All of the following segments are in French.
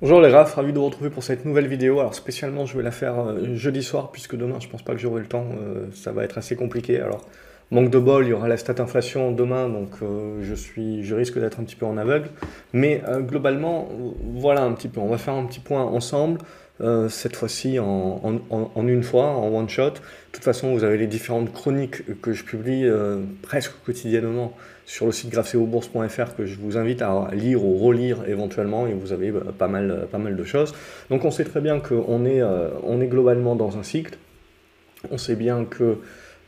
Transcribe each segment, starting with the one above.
Bonjour les rafs, ravi de vous retrouver pour cette nouvelle vidéo. Alors spécialement je vais la faire euh, jeudi soir puisque demain je pense pas que j'aurai le temps, euh, ça va être assez compliqué. Alors manque de bol, il y aura la stat inflation demain donc euh, je, suis, je risque d'être un petit peu en aveugle. Mais globalement voilà un petit peu, on va faire un petit point ensemble. Cette fois-ci en, une fois, en one shot. De toute façon, vous avez les différentes chroniques que je publie presque quotidiennement sur le site graphéobourse.fr que je vous invite à lire ou relire éventuellement et vous avez euh, pas mal, euh, pas mal de choses. Donc on sait très bien qu'on est, euh, on est globalement dans un cycle. On sait bien que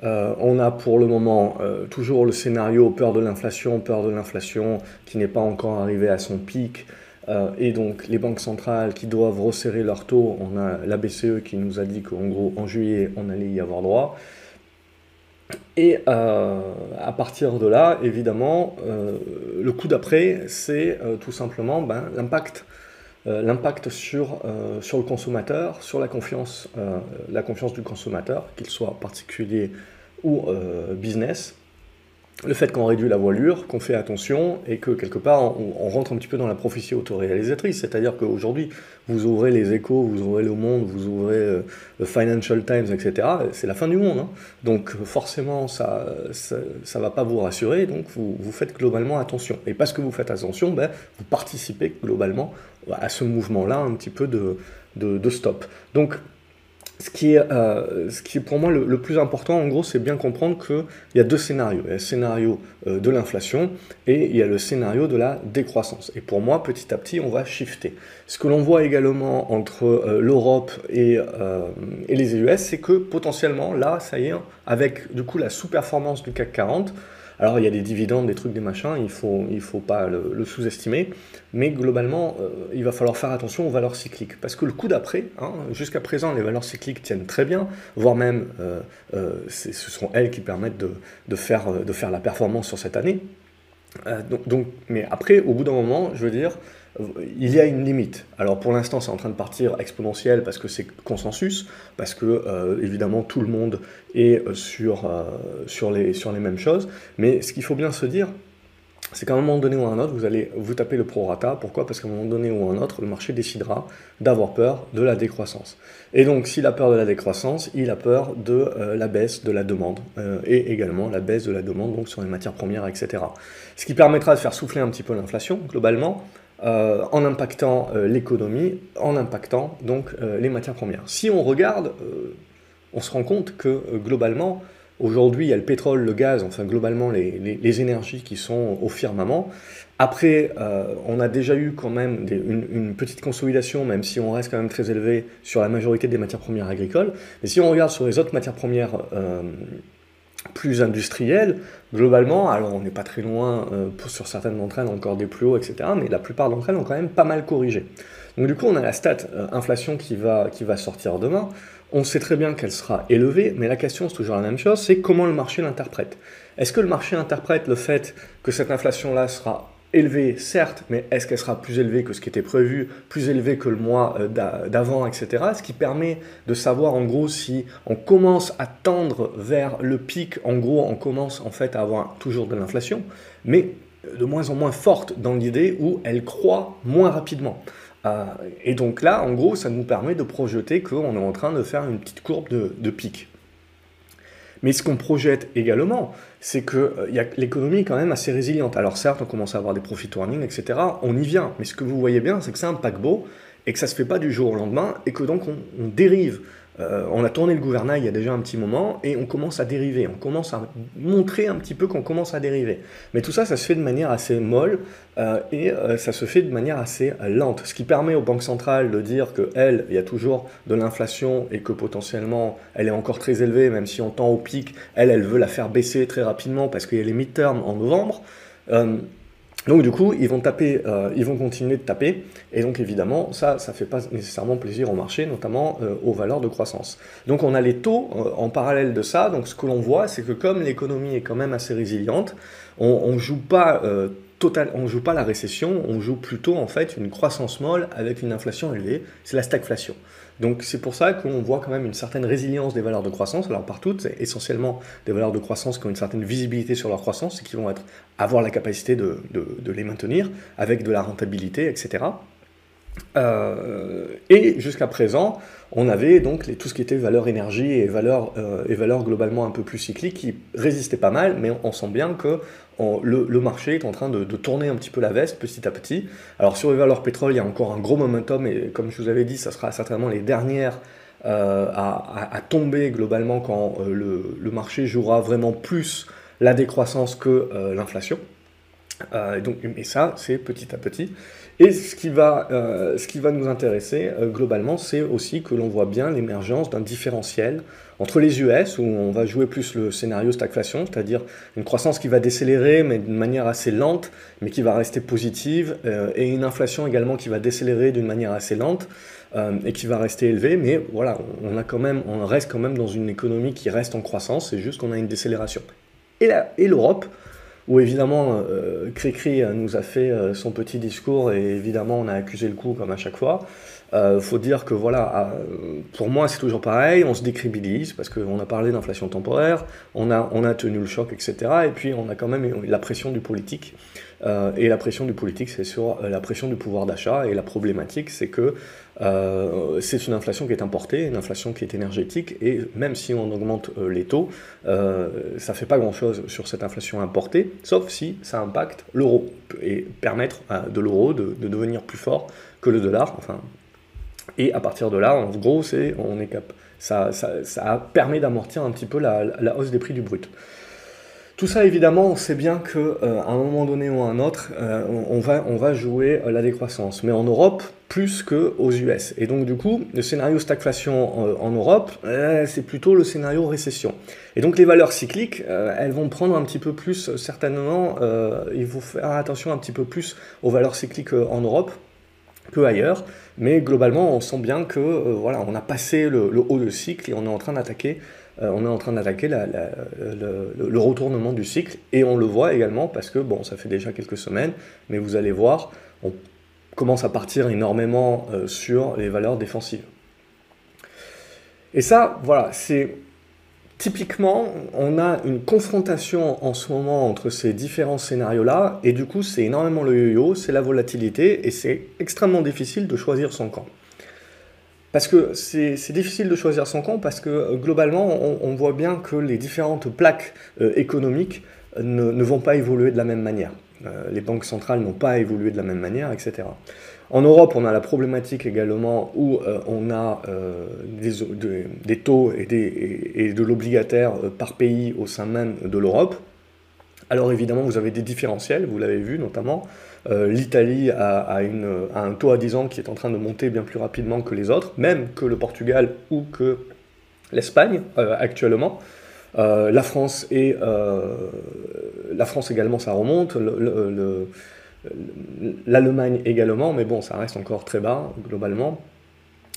on a pour le moment toujours le scénario peur de l'inflation, peur de l'inflation qui n'est pas encore arrivé à son pic. Et donc les banques centrales qui doivent resserrer leurs taux, on a la BCE qui nous a dit qu'en gros en juillet on allait y avoir droit. Et euh, à partir de là, évidemment, euh, le coup d'après, c'est euh, tout simplement ben, l'impact l'impact sur, sur le consommateur, sur la confiance, la confiance du consommateur, qu'il soit particulier ou business le fait qu'on réduit la voilure, qu'on fait attention et que quelque part on, rentre un petit peu dans la prophétie autoréalisatrice. C'est-à-dire qu'aujourd'hui, vous ouvrez les échos, vous ouvrez le monde, vous ouvrez euh, le Financial Times, etc. C'est la fin du monde. Hein. Donc forcément, ça ça, va pas vous rassurer. Donc vous, vous, faites globalement attention. Et parce que vous faites attention, ben, vous participez globalement à ce mouvement-là un petit peu de, de, de stop. Donc ce qui, est, euh, ce qui est pour moi le, plus important, en gros, c'est bien comprendre qu'il y a deux scénarios. Il y a le scénario euh, de l'inflation et il y a le scénario de la décroissance. Et pour moi, petit à petit, on va shifter. Ce que l'on voit également entre euh, l'Europe et, et, les US, c'est que potentiellement, là, ça y est, avec du coup la sous-performance du CAC 40, alors il y a des dividendes, des trucs, des machins, il ne faut, il faut pas le, sous-estimer, mais globalement, euh, il va falloir faire attention aux valeurs cycliques, parce que le coup d'après, hein, jusqu'à présent, les valeurs cycliques tiennent très bien, voire même euh, euh, ce sont elles qui permettent de, faire, de faire la performance sur cette année. Donc, mais après, au bout d'un moment, je veux dire, il y a une limite. Alors pour l'instant, c'est en train de partir exponentiel parce que c'est consensus, parce que euh, évidemment tout le monde est euh, sur, euh, sur, les, sur les mêmes choses. Mais ce qu'il faut bien se dire, c'est qu'à un moment donné ou à un autre, vous allez vous taper le prorata. Pourquoi? Parce qu'à un moment donné ou à un autre, le marché décidera d'avoir peur de la décroissance. Et donc, s'il a peur de la décroissance, il a peur de la baisse de la demande et également la baisse de la demande donc sur les matières premières, etc. Ce qui permettra de faire souffler un petit peu l'inflation globalement. Euh, en impactant euh, l'économie, en impactant donc euh, les matières premières. Si on regarde, on se rend compte que globalement, aujourd'hui, il y a le pétrole, le gaz, enfin globalement les, énergies qui sont au firmament. Après, on a déjà eu quand même une, une, petite consolidation, même si on reste quand même très élevé sur la majorité des matières premières agricoles. Mais si on regarde sur les autres matières premières plus industrielles, globalement, alors on n'est pas très loin euh, sur certaines d'entre elles encore des plus hauts, etc., mais la plupart d'entre elles ont quand même pas mal corrigé. Donc du coup, on a la stat euh, inflation qui va, qui va sortir demain. On sait très bien qu'elle sera élevée, mais la question, c'est toujours la même chose, c'est comment le marché l'interprète. Est-ce que le marché interprète le fait que cette inflation-là sera élevée, certes, mais est-ce qu'elle sera plus élevée que ce qui était prévu, plus élevée que le mois euh, d'avant, etc. Ce qui permet de savoir en gros si on commence à tendre vers le pic, en gros on commence en fait à avoir toujours de l'inflation, mais de moins en moins forte dans l'idée où elle croît moins rapidement. Euh, et donc là, en gros, ça nous permet de projeter qu'on est en train de faire une petite courbe de pic. Mais ce qu'on projette également, c'est que euh, l'économie est quand même assez résiliente. Alors certes, on commence à avoir des profit warnings, etc. On y vient. Mais ce que vous voyez bien, c'est que c'est un paquebot et que ça ne se fait pas du jour au lendemain et que donc on dérive euh, on a tourné le gouvernail il y a déjà un petit moment et on commence à dériver, on commence à montrer un petit peu qu'on commence à dériver. Mais tout ça, ça se fait de manière assez molle euh, et euh, ça se fait de manière assez lente, ce qui permet aux banques centrales de dire qu'elles, il y a toujours de l'inflation et que potentiellement elle est encore très élevée, même si on tend au pic, elle, elle veut la faire baisser très rapidement parce qu'il y a les midterms en novembre. Donc du coup, ils vont taper, euh, ils vont continuer de taper, et donc évidemment, ça, ça fait pas nécessairement plaisir au marché, notamment euh, aux valeurs de croissance. Donc on a les taux euh, en parallèle de ça. Donc ce que l'on voit, c'est que comme l'économie est quand même assez résiliente, on, ne joue pas total, on joue pas la récession, on joue plutôt en fait une croissance molle avec une inflation élevée. C'est la stagflation. Donc c'est pour ça qu'on voit quand même une certaine résilience des valeurs de croissance. Alors partout, c'est essentiellement des valeurs de croissance qui ont une certaine visibilité sur leur croissance et qui vont avoir la capacité de, les maintenir avec de la rentabilité, etc. et jusqu'à présent, on avait donc tout ce qui était valeur énergie et valeur, et valeur globalement un peu plus cyclique qui résistait pas mal, mais on sent bien que le, marché est en train de, tourner un petit peu la veste petit à petit. Alors sur les valeurs pétrole, il y a encore un gros momentum, et comme je vous avais dit, ça sera certainement les dernières euh, à, tomber globalement quand euh, le, marché jouera vraiment plus la décroissance que euh, l'inflation. donc, et ça, c'est petit à petit. Et ce qui va, ce qui va nous intéresser globalement, c'est aussi que l'on voit bien l'émergence d'un différentiel entre les US, où on va jouer plus le scénario stagflation, c'est-à-dire une croissance qui va décélérer, mais d'une manière assez lente, mais qui va rester positive, euh, et une inflation également qui va décélérer d'une manière assez lente, euh, et qui va rester élevée, mais voilà, on, a quand même, on reste quand même dans une économie qui reste en croissance, c'est juste qu'on a une décélération. Et l'Europe, où évidemment euh, Cricri nous a fait son petit discours, et évidemment on a accusé le coup comme à chaque fois, euh, faut dire que voilà, euh, pour moi c'est toujours pareil, on se décribilise parce qu'on a parlé d'inflation temporaire, on a, on a tenu le choc, etc. Et puis on a quand même la pression du politique. Euh, et la pression du politique, c'est sur la pression du pouvoir d'achat. Et la problématique, c'est que c'est une inflation qui est importée, une inflation qui est énergétique. Et même si on augmente les taux, ça ne fait pas grand-chose sur cette inflation importée, sauf si ça impacte l'euro et permettre de l'euro de, de devenir plus fort que le dollar. Enfin, et à partir de là, en gros, on est ça, ça, ça permet d'amortir un petit peu la, hausse des prix du brut. Tout ça, évidemment, on sait bien qu'à euh, un moment donné ou à un autre, euh, on, va, on va jouer euh, la décroissance. Mais en Europe, plus qu'aux US. Et donc, du coup, le scénario stagflation en Europe, c'est plutôt le scénario récession. Et donc, les valeurs cycliques, elles vont prendre un petit peu plus, certainement, il faut faire attention un petit peu plus aux valeurs cycliques en Europe que ailleurs. Mais globalement, on sent bien que euh, voilà, on a passé le, haut de cycle et on est en train d'attaquer euh, on est en train d'attaquer le, retournement du cycle et on le voit également parce que bon, ça fait déjà quelques semaines, mais vous allez voir, on commence à partir énormément euh, sur les valeurs défensives. Et ça, voilà, c'est Typiquement, on a une confrontation en ce moment entre ces différents scénarios-là, et du coup, c'est énormément le yo-yo, c'est la volatilité, et c'est extrêmement difficile de choisir son camp. Parce que c'est difficile de choisir son camp, parce que euh, globalement, on, voit bien que les différentes plaques euh, économiques ne, vont pas évoluer de la même manière. Euh, les banques centrales n'ont pas évolué de la même manière, etc. En Europe, on a la problématique également où euh, on a euh, des, taux et, de l'obligataire euh, par pays au sein même de l'Europe. Alors évidemment, vous avez des différentiels, vous l'avez vu notamment. L'Italie a, un taux à 10 ans qui est en train de monter bien plus rapidement que les autres, même que le Portugal ou que l'Espagne actuellement. la France et la France également, ça remonte. le, l'Allemagne également, mais bon, ça reste encore très bas globalement.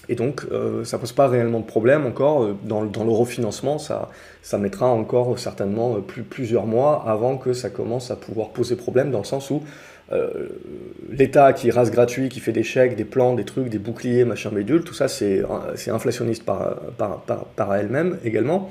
Et donc, euh, ça pose pas réellement de problème encore. Euh, dans, dans le refinancement, ça, ça mettra encore certainement euh, plus, plusieurs mois avant que ça commence à pouvoir poser problème, dans le sens où l'État qui rase gratuit, qui fait des chèques, des plans, des trucs, des boucliers, machin bédule, tout ça, c'est inflationniste par, elle-même également.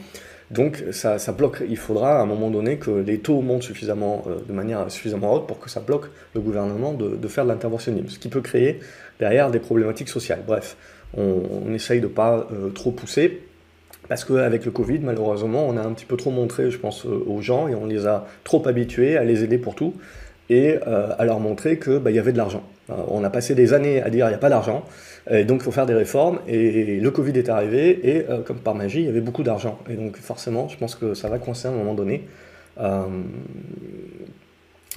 Donc ça, bloque, il faudra à un moment donné que les taux montent suffisamment, euh, de manière suffisamment haute pour que ça bloque le gouvernement de, faire de l'interventionnisme, ce qui peut créer derrière des problématiques sociales. Bref, on, essaye de ne pas euh, trop pousser, parce qu'avec le Covid, malheureusement, on a un petit peu trop montré, je pense, euh, aux gens, et on les a trop habitués à les aider pour tout, et à leur montrer qu'il bah, y avait de l'argent. on a passé des années à dire il n'y a pas d'argent, et donc, il faut faire des réformes. Et le Covid est arrivé, et euh, comme par magie, il y avait beaucoup d'argent. Et donc, forcément, je pense que ça va coincer à un moment donné. Euh,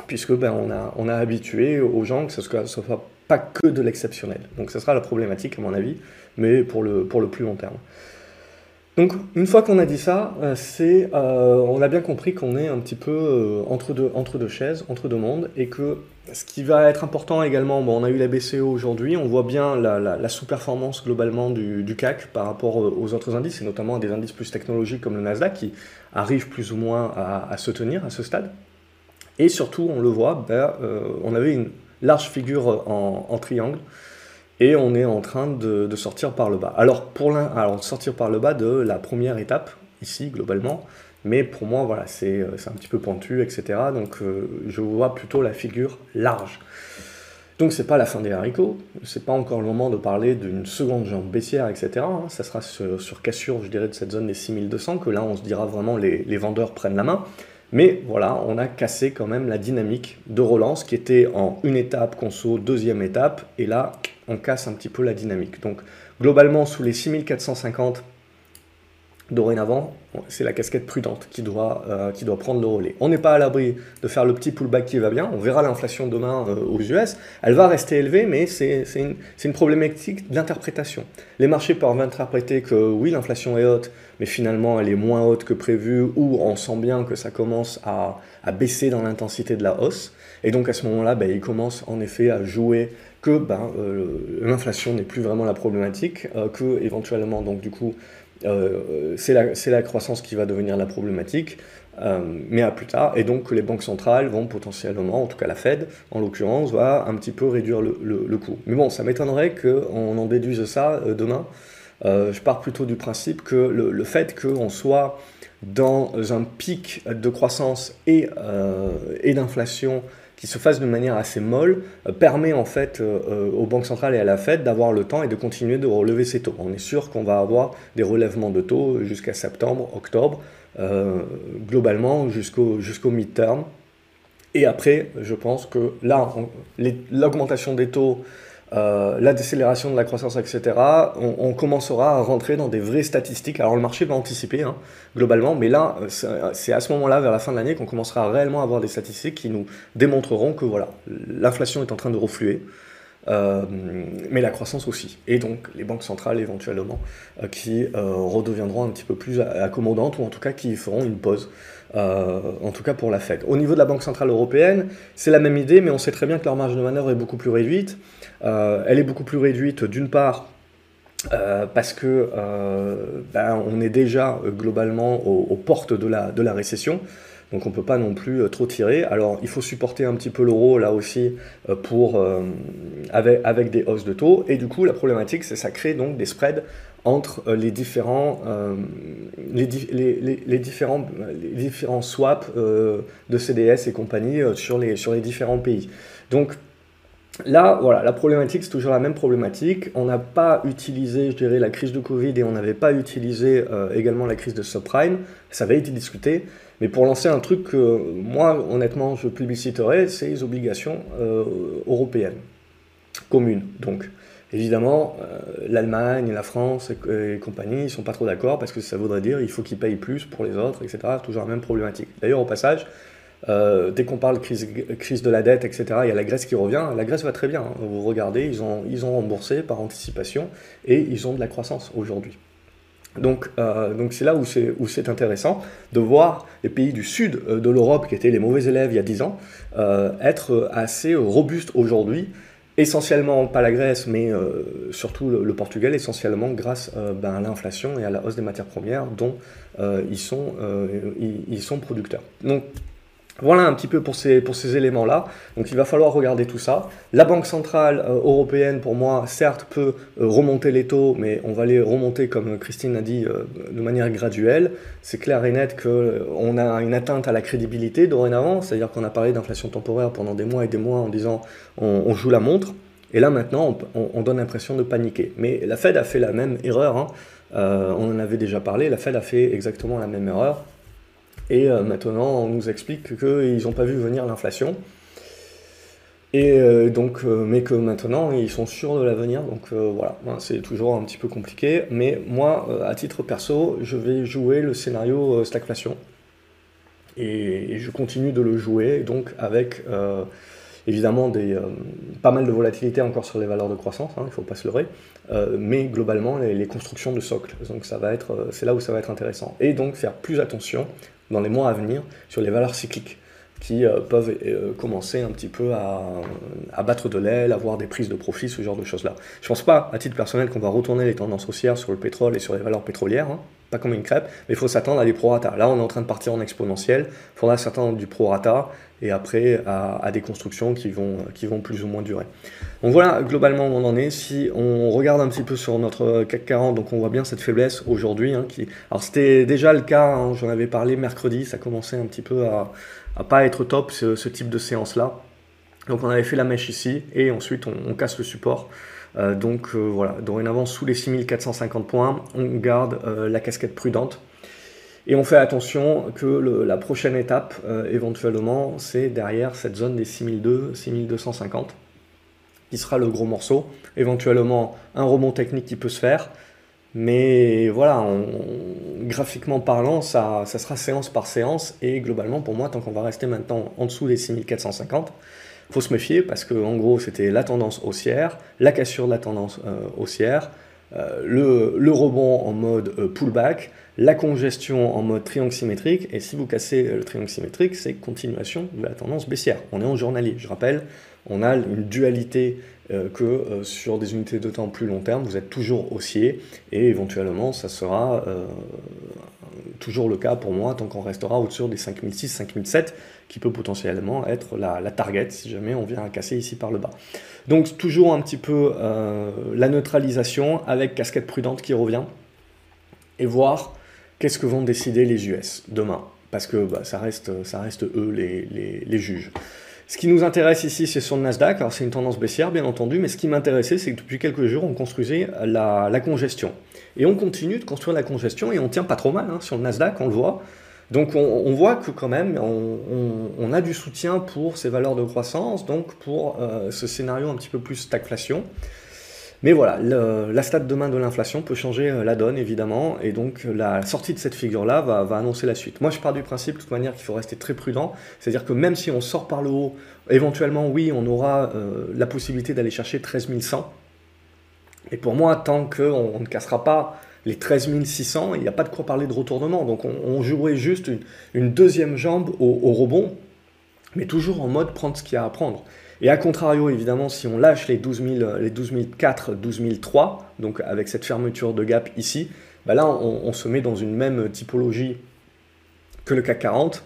puisque ben, on, a, on a habitué aux gens que ce ne soit pas que de l'exceptionnel. Donc, ce sera la problématique, à mon avis, mais pour le, pour le plus long terme. Donc, une fois qu'on a dit ça, euh, c'est, on a bien compris qu'on est un petit peu entre, deux, entre deux chaises, entre deux mondes, et que ce qui va être important également, bon, on a eu la BCE aujourd'hui, on voit bien la, sous-performance globalement du, CAC par rapport aux autres indices, et notamment à des indices plus technologiques comme le Nasdaq, qui arrivent plus ou moins à, se tenir à ce stade. Et surtout, on le voit, ben, euh, on avait une large figure en, triangle, et on est en train de, sortir par le bas. Alors, pour alors, sortir par le bas de la première étape, ici, globalement, mais pour moi, voilà, c'est euh, un petit peu pentu, etc. Donc euh, je vois plutôt la figure large. Donc c'est pas la fin des haricots, c'est pas encore le moment de parler d'une seconde jambe baissière, etc. Hein. Ça sera sur, cassure, je dirais, de cette zone des 6200 que là on se dira vraiment les vendeurs prennent la main. Mais voilà, on a cassé quand même la dynamique de relance qui était en une étape conso, deuxième étape, et là on casse un petit peu la dynamique. Donc globalement sous les 6450 dorénavant, c'est la casquette prudente qui doit, euh, qui doit prendre le relais. On n'est pas à l'abri de faire le petit pullback qui va bien. On verra l'inflation demain euh, aux US. Elle va rester élevée, mais c'est une, une, problématique d'interprétation. Les marchés peuvent interpréter que oui, l'inflation est haute, mais finalement elle est moins haute que prévu, ou on sent bien que ça commence à, à baisser dans l'intensité de la hausse. Et donc à ce moment-là, ben, ils commencent en effet à jouer que ben, euh, l'inflation n'est plus vraiment la problématique, que éventuellement, donc du coup, c'est la, la, croissance qui va devenir la problématique, euh, mais à plus tard, et donc les banques centrales vont potentiellement, en tout cas la Fed en l'occurrence, va un petit peu réduire le, le, coût. Mais bon, ça m'étonnerait qu'on en déduise ça euh, demain. je pars plutôt du principe que le, le fait qu'on soit dans un pic de croissance et, et d'inflation qui se fasse de manière assez molle euh, permet en fait euh, euh, aux banques centrales et à la Fed d'avoir le temps et de continuer de relever ces taux. On est sûr qu'on va avoir des relèvements de taux jusqu'à septembre, octobre, globalement jusqu'au jusqu'au mid-term. Et après, je pense que là, l'augmentation des taux euh, la décélération de la croissance, etc., on, commencera à rentrer dans des vraies statistiques. Alors le marché va anticiper hein, globalement, mais là, c'est à ce moment-là, vers la fin de l'année, qu'on commencera réellement à avoir des statistiques qui nous démontreront que voilà, l'inflation est en train de refluer. Euh, mais la croissance aussi. Et donc les banques centrales éventuellement euh, qui redeviendront un petit peu plus accommodantes ou en tout cas qui feront une pause. En tout cas pour la Fed. Au niveau de la Banque Centrale Européenne, c'est la même idée, mais on sait très bien que leur marge de manœuvre est beaucoup plus réduite. Euh, elle est beaucoup plus réduite d'une part euh, parce que euh, ben, on est déjà globalement aux, portes de la, de la récession. Donc on ne peut pas non plus trop tirer. Alors il faut supporter un petit peu l'euro là aussi pour, avec, avec, des hausses de taux. Et du coup la problématique c'est ça crée donc des spreads entre les différents, swaps de CDS et compagnie sur, les, différents pays. Donc Là, voilà, la problématique, c'est toujours la même problématique. On n'a pas utilisé, je dirais, la crise de Covid et on n'avait pas utilisé euh, également la crise de subprime. Ça avait été discuté. Mais pour lancer un truc que moi, honnêtement, je publiciterais, c'est les obligations euh, européennes, communes. Donc, évidemment, euh, l'Allemagne, la France et, compagnie, ils sont pas trop d'accord parce que ça voudrait dire qu'il faut qu'ils payent plus pour les autres, etc. Toujours la même problématique. D'ailleurs, au passage, euh, dès qu'on parle crise, crise de la dette, etc., il y a la Grèce qui revient. La Grèce va très bien. Hein. Vous regardez, ils ont remboursé par anticipation et ils ont de la croissance aujourd'hui. Donc, euh, donc c'est là où c'est, où c'est intéressant de voir les pays du sud euh, de l'Europe, qui étaient les mauvais élèves il y a 10 ans, être assez robustes aujourd'hui. Essentiellement, pas la Grèce, mais surtout le, Portugal, essentiellement grâce ben, à l'inflation et à la hausse des matières premières dont ils, sont, ils, sont producteurs. Donc, voilà un petit peu pour ces, pour ces éléments-là. Donc il va falloir regarder tout ça. La Banque centrale euh, européenne, pour moi, certes, peut euh, remonter les taux, mais on va les remonter, comme Christine a dit, euh, de manière graduelle. C'est clair et net qu'on a une atteinte à la crédibilité dorénavant, c'est-à-dire qu'on a parlé d'inflation temporaire pendant des mois et des mois en disant on, joue la montre. Et là maintenant, on, donne l'impression de paniquer. Mais la Fed a fait la même erreur. Hein. on en avait déjà parlé. La Fed a fait exactement la même erreur. Et euh, maintenant, on nous explique qu'ils n'ont pas vu venir l'inflation. Et euh, donc, euh, mais que maintenant, ils sont sûrs de l'avenir. Donc voilà, c'est toujours un petit peu compliqué. Mais moi, à titre perso, je vais jouer le scénario stagflation. Et, je continue de le jouer, donc avec évidemment des, pas mal de volatilité encore sur les valeurs de croissance, hein, il ne faut pas se leurrer, mais globalement les, les, constructions de socle. Donc ça va être, c'est là où ça va être intéressant. Et donc faire plus attention dans les mois à venir sur les valeurs cycliques qui euh, peuvent euh, commencer un petit peu à, à battre de l'aile, avoir des prises de profit, ce genre de choses-là. Je ne pense pas, à titre personnel, qu'on va retourner les tendances haussières sur le pétrole et sur les valeurs pétrolières, hein, pas comme une crêpe, mais il faut s'attendre à des prorata. Là, on est en train de partir en exponentiel, il faudra s'attendre du prorata et après à, des constructions qui vont, qui vont plus ou moins durer. Donc voilà, globalement, on en est. Si on regarde un petit peu sur notre CAC 40, donc on voit bien cette faiblesse aujourd'hui. Hein. Alors c'était déjà le cas, hein, j'en avais parlé mercredi, ça commençait un petit peu à, à pas être top ce, type de séance-là. Donc on avait fait la mèche ici et ensuite on, casse le support. Euh, donc euh, voilà, dorénavant sous les 6450 points, on garde euh, la casquette prudente. Et on fait attention que la prochaine étape, éventuellement, c'est derrière cette zone des 6200, 6250, qui sera le gros morceau. Éventuellement, un rebond technique qui peut se faire. Mais voilà, graphiquement parlant, ça, ça, sera séance par séance. Et globalement, pour moi, tant qu'on va rester maintenant en dessous des 6450, faut se méfier parce que en gros c'était la tendance haussière, la cassure de la tendance euh, haussière, euh, le, rebond en mode euh, pullback, la congestion en mode triangle symétrique, et si vous cassez le triangle symétrique, c'est continuation de la tendance baissière. On est en journalier, je rappelle, on a une dualité que sur des unités de temps plus long terme, vous êtes toujours haussier, et éventuellement ça sera toujours le cas pour moi tant qu'on restera au-dessus des 5006, 5007, qui peut potentiellement être la, target si jamais on vient à casser ici par le bas. Donc toujours un petit peu euh, la neutralisation avec casquette prudente qui revient et voir qu'est-ce que vont décider les US demain? Parce que bah, ça, reste, ça reste eux les, les, juges. Ce qui nous intéresse ici, c'est sur le Nasdaq. Alors, c'est une tendance baissière, bien entendu, mais ce qui m'intéressait, c'est que depuis quelques jours, on construisait la, congestion. Et on continue de construire la congestion et on tient pas trop mal hein, sur le Nasdaq, on le voit. Donc on, voit que quand même, on, a du soutien pour ces valeurs de croissance, donc pour euh, ce scénario un petit peu plus stagflation. Mais voilà, la stat demain de l'inflation peut changer euh, la donne, évidemment, et donc la sortie de cette figure-là va, annoncer la suite. Moi, je pars du principe, de toute manière, qu'il faut rester très prudent, c'est-à-dire que même si on sort par le haut, éventuellement, oui, on aura euh, la possibilité d'aller chercher 13 100, et pour moi, tant qu'on ne cassera pas les 13 600, il n'y a pas de quoi parler de retournement. Donc on, jouerait juste une, deuxième jambe au, rebond, mais toujours en mode prendre ce qu'il y a à prendre. Et à contrario, évidemment, si on lâche les 12 000, les 12 004, 12 003, donc avec cette fermeture de gap ici, bah là on, se met dans une même typologie que le CAC 40,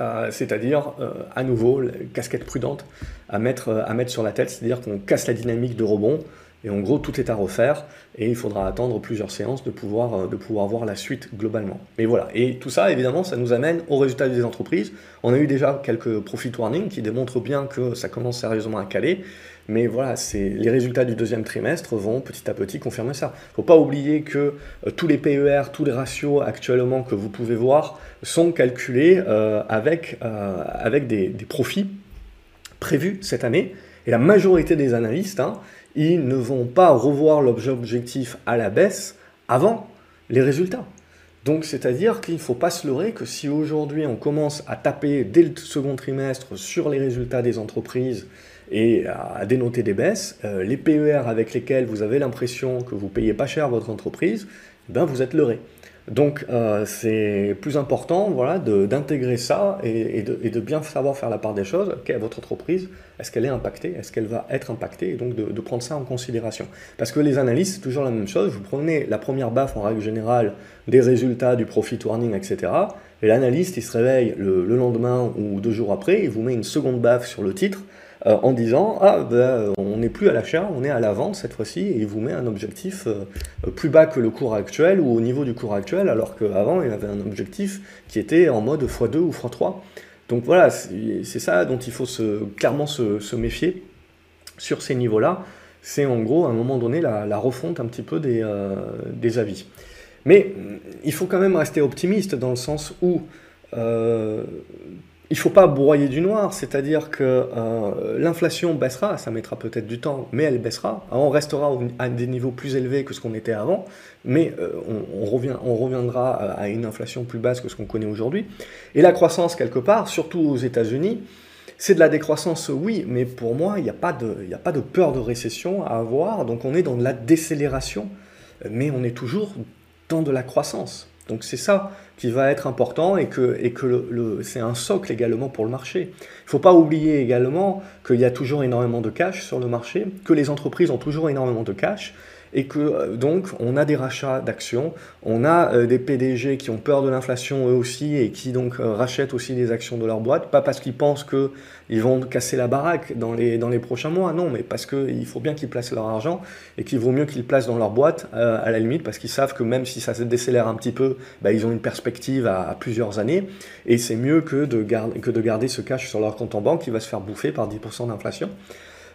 euh, c'est-à-dire euh, à nouveau casquette prudente à mettre, à mettre sur la tête, c'est-à-dire qu'on casse la dynamique de rebond, et en gros, tout est à refaire et il faudra attendre plusieurs séances de pouvoir, euh, voir la suite globalement. Mais voilà, et tout ça, évidemment, ça nous amène aux résultats des entreprises. On a eu déjà quelques profit warnings qui démontrent bien que ça commence sérieusement à caler. Mais voilà, les résultats du deuxième trimestre vont petit à petit confirmer ça. Il ne faut pas oublier que euh, tous les PER, tous les ratios actuellement que vous pouvez voir sont calculés euh, avec, des, profits prévus cette année. Et la majorité des analystes, hein, ils ne vont pas revoir l'objectif à la baisse avant les résultats. Donc c'est-à-dire qu'il ne faut pas se leurrer que si aujourd'hui on commence à taper dès le second trimestre sur les résultats des entreprises et à dénoter des baisses, euh, les PER avec lesquels vous avez l'impression que vous payez pas cher votre entreprise, ben vous êtes leurré. Donc euh, c'est plus important voilà, d'intégrer ça et, de, bien savoir faire la part des choses. Okay, votre entreprise, est-ce qu'elle est impactée? Est-ce qu'elle va être impactée? Et donc de, prendre ça en considération. Parce que les analystes, c'est toujours la même chose. Vous prenez la première baffe en règle générale des résultats du profit warning, etc. Et l'analyste, il se réveille le, le lendemain ou deux jours après, il vous met une seconde baffe sur le titre euh, en disant ah ben, on n'est plus à l'achat, on est à la vente cette fois-ci et il vous met un objectif euh, plus bas que le cours actuel ou au niveau du cours actuel alors qu'avant il avait un objectif qui était en mode x2 ou x3. Donc voilà, c'est ça dont il faut clairement se, méfier sur ces niveaux-là. C'est en gros à un moment donné la, refonte un petit peu des, euh, des, avis. Mais il faut quand même rester optimiste dans le sens où il ne faut pas broyer du noir, c'est-à-dire que euh, l'inflation baissera, ça mettra peut-être du temps, mais elle baissera. on restera à des niveaux plus élevés que ce qu'on était avant, mais euh, on, reviendra à une inflation plus basse que ce qu'on connaît aujourd'hui. Et la croissance, quelque part, surtout aux États-Unis, c'est de la décroissance, oui, mais pour moi, il n'y a, a pas de peur de récession à avoir, donc on est dans de la décélération, mais on est toujours dans de la croissance. Donc c'est ça qui va être important et que, c'est un socle également pour le marché. Il ne faut pas oublier également qu'il y a toujours énormément de cash sur le marché, que les entreprises ont toujours énormément de cash et que euh, donc on a des rachats d'actions, on a euh, des PDG qui ont peur de l'inflation eux aussi et qui donc euh, rachètent aussi des actions de leur boîte, pas parce qu'ils pensent qu'ils vont casser la baraque dans les, dans les prochains mois, non, mais parce qu'il faut bien qu'ils placent leur argent et qu'il vaut mieux qu'ils le placent dans leur boîte à la limite parce qu'ils savent que même si ça se décélère un petit peu, bah, ils ont une perspective à, plusieurs années, et c'est mieux que de, que de garder ce cash sur leur compte en banque qui va se faire bouffer par 10% d'inflation.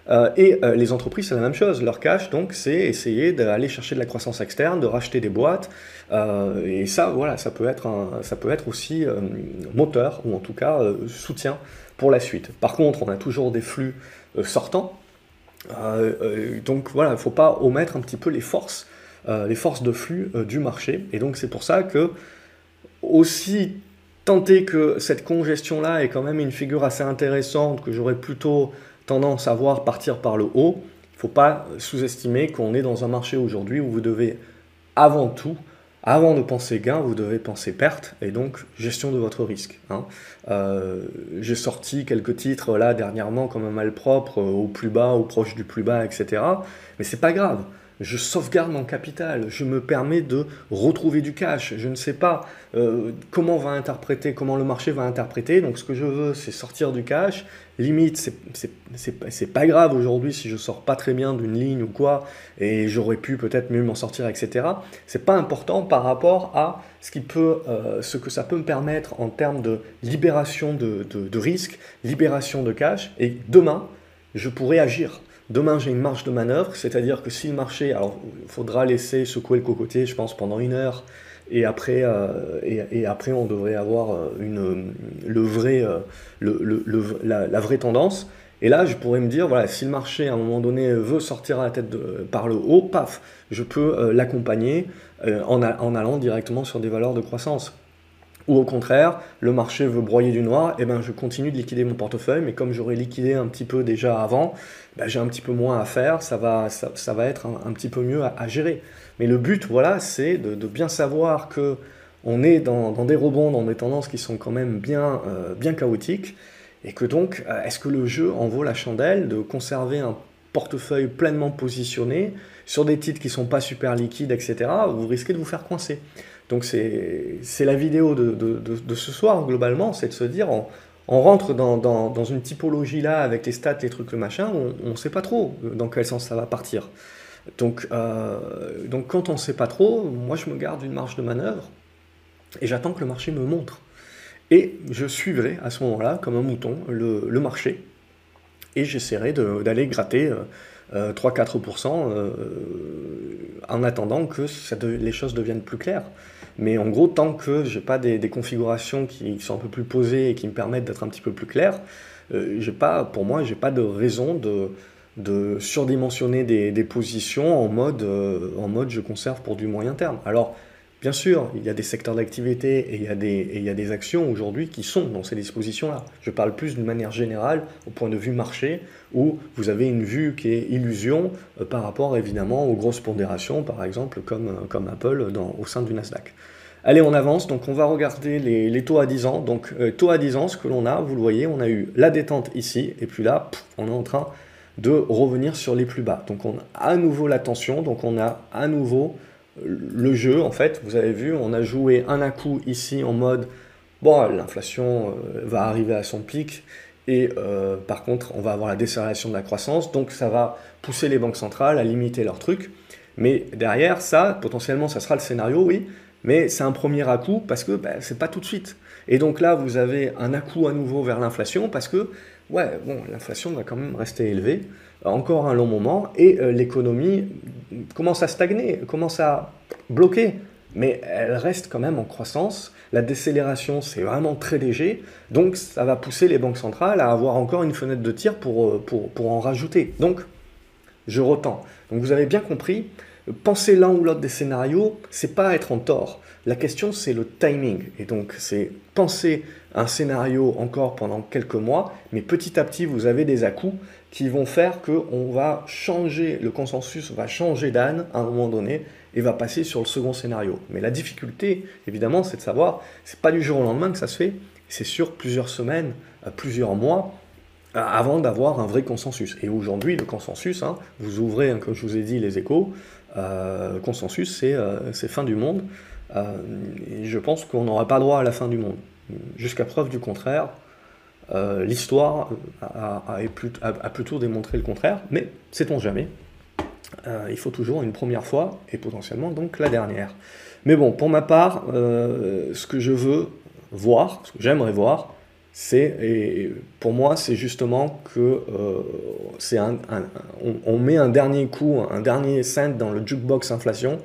Euh, et euh, les entreprises, c'est la même chose. Leur cash, donc, c'est essayer d'aller chercher de la croissance externe, de racheter des boîtes. Euh, et ça, voilà, ça peut être, ça peut être aussi moteur, ou en tout cas soutien pour la suite. Par contre, on a toujours des flux sortants. donc voilà, il ne faut pas omettre un petit peu les forces, les forces de flux du marché. Et donc c'est pour ça que aussi tenter que cette congestion-là est quand même une figure assez intéressante, que j'aurais plutôt tendance à voir partir par le haut, il ne faut pas sous-estimer qu'on est dans un marché aujourd'hui où vous devez avant tout, avant de penser gain, vous devez penser perte et donc gestion de votre risque. Hein. Euh, j'ai sorti quelques titres là dernièrement comme un malpropre euh, au plus bas, ou proche du plus bas, etc. Mais c'est pas grave je sauvegarde mon capital, je me permets de retrouver du cash. Je ne sais pas euh, comment va interpréter, comment le marché va interpréter. Donc ce que je veux, c'est sortir du cash. Limite, c'est pas grave aujourd'hui si je sors pas très bien d'une ligne ou quoi, et j'aurais pu peut-être mieux m'en sortir, etc. C'est pas important par rapport à ce qui peut, euh, ce que ça peut me permettre en termes de libération de, de, risque, libération de cash. Et demain, je pourrais agir. Demain, j'ai une marge de manœuvre, c'est-à-dire que si le marché, alors il faudra laisser secouer le cocotier, je pense, pendant une heure, et après, euh, et, après on devrait avoir euh, une, le vrai, euh, le, la, vraie tendance. Et là, je pourrais me dire, voilà, si le marché à un moment donné veut sortir à la tête par le haut, paf, je peux l'accompagner en, en allant directement sur des valeurs de croissance. Ou au contraire, le marché veut broyer du noir, et eh ben je continue de liquider mon portefeuille, mais comme j'aurais liquidé un petit peu déjà avant, ben j'ai un petit peu moins à faire, ça va, ça, va être un, petit peu mieux à, gérer. Mais le but, voilà, c'est de, bien savoir que on est dans, des rebonds, dans des tendances qui sont quand même bien, euh, bien chaotiques, et que donc, euh, est-ce que le jeu en vaut la chandelle de conserver un portefeuille pleinement positionné sur des titres qui ne sont pas super liquides, etc., vous risquez de vous faire coincer? Donc c'est la vidéo de, ce soir, globalement, c'est de se dire, on, rentre dans, une typologie là, avec les stats, les trucs, le machin, on ne sait pas trop dans quel sens ça va partir. Donc, euh, donc quand on ne sait pas trop, moi je me garde une marge de manœuvre, et j'attends que le marché me montre. Et je suivrai à ce moment-là, comme un mouton, le, marché, et j'essaierai d'aller gratter... Euh, 3-4% euh, euh, en attendant que les choses deviennent plus claires. Mais en gros, tant que je n'ai pas des, configurations qui sont un peu plus posées et qui me permettent d'être un petit peu plus clair, euh, pas, pour moi, je n'ai pas de raison de, de surdimensionner des, positions en mode, en mode je conserve pour du moyen terme. Alors, Bien sûr, il y a des secteurs d'activité et il y a des, il y a des actions aujourd'hui qui sont dans ces dispositions-là. Je parle plus d'une manière générale au point de vue marché, où vous avez une vue qui est illusion euh, par rapport évidemment aux grosses pondérations, par exemple comme, euh, comme Apple au sein du Nasdaq. Allez, on avance, donc on va regarder les, taux à 10 ans. Donc euh, taux à 10 ans, ce que l'on a, vous le voyez, on a eu la détente ici, et puis là, on est en train de revenir sur les plus bas. Donc on a à nouveau la tension, donc on a à nouveau le jeu, en fait, vous avez vu, on a joué un à coup ici en mode, bon, l'inflation euh, va arriver à son pic, et euh, par contre, on va avoir la décélération de la croissance, donc ça va pousser les banques centrales à limiter leurs trucs. Mais derrière, ça, potentiellement, ça sera le scénario, oui, mais c'est un premier à-coup parce que ben, c'est pas tout de suite. Et donc là, vous avez un à-coup à nouveau vers l'inflation parce que, ouais, bon, l'inflation va quand même rester élevée encore un long moment et euh, l'économie commence à stagner, commence à bloquer, mais elle reste quand même en croissance. La décélération, c'est vraiment très léger, donc ça va pousser les banques centrales à avoir encore une fenêtre de tir pour, euh, pour, pour en rajouter. Donc, je retends. Donc vous avez bien compris, penser l'un ou l'autre des scénarios, c'est pas être en tort. La question, c'est le timing. Et donc, c'est penser un scénario encore pendant quelques mois, mais petit à petit, vous avez des à-coups qui vont faire qu'on va changer, le consensus va changer d'âne à un moment donné et va passer sur le second scénario. Mais la difficulté, évidemment, c'est de savoir, c'est pas du jour au lendemain que ça se fait, c'est sur plusieurs semaines, euh, plusieurs mois, euh, avant d'avoir un vrai consensus. Et aujourd'hui, le consensus, hein, vous ouvrez, hein, comme je vous ai dit, les échos, euh, consensus, c'est fin du monde. et je pense qu'on n'aura pas droit à la fin du monde. Jusqu'à preuve du contraire, euh, l'histoire a, plutôt démontré le contraire, mais sait-on jamais. il faut toujours une première fois et potentiellement donc la dernière. Mais bon, pour ma part, ce que je veux voir, ce que j'aimerais voir, c'est, et pour moi, c'est justement que euh, c'est un, on, met un dernier coup, un dernier cent dans le jukebox inflation,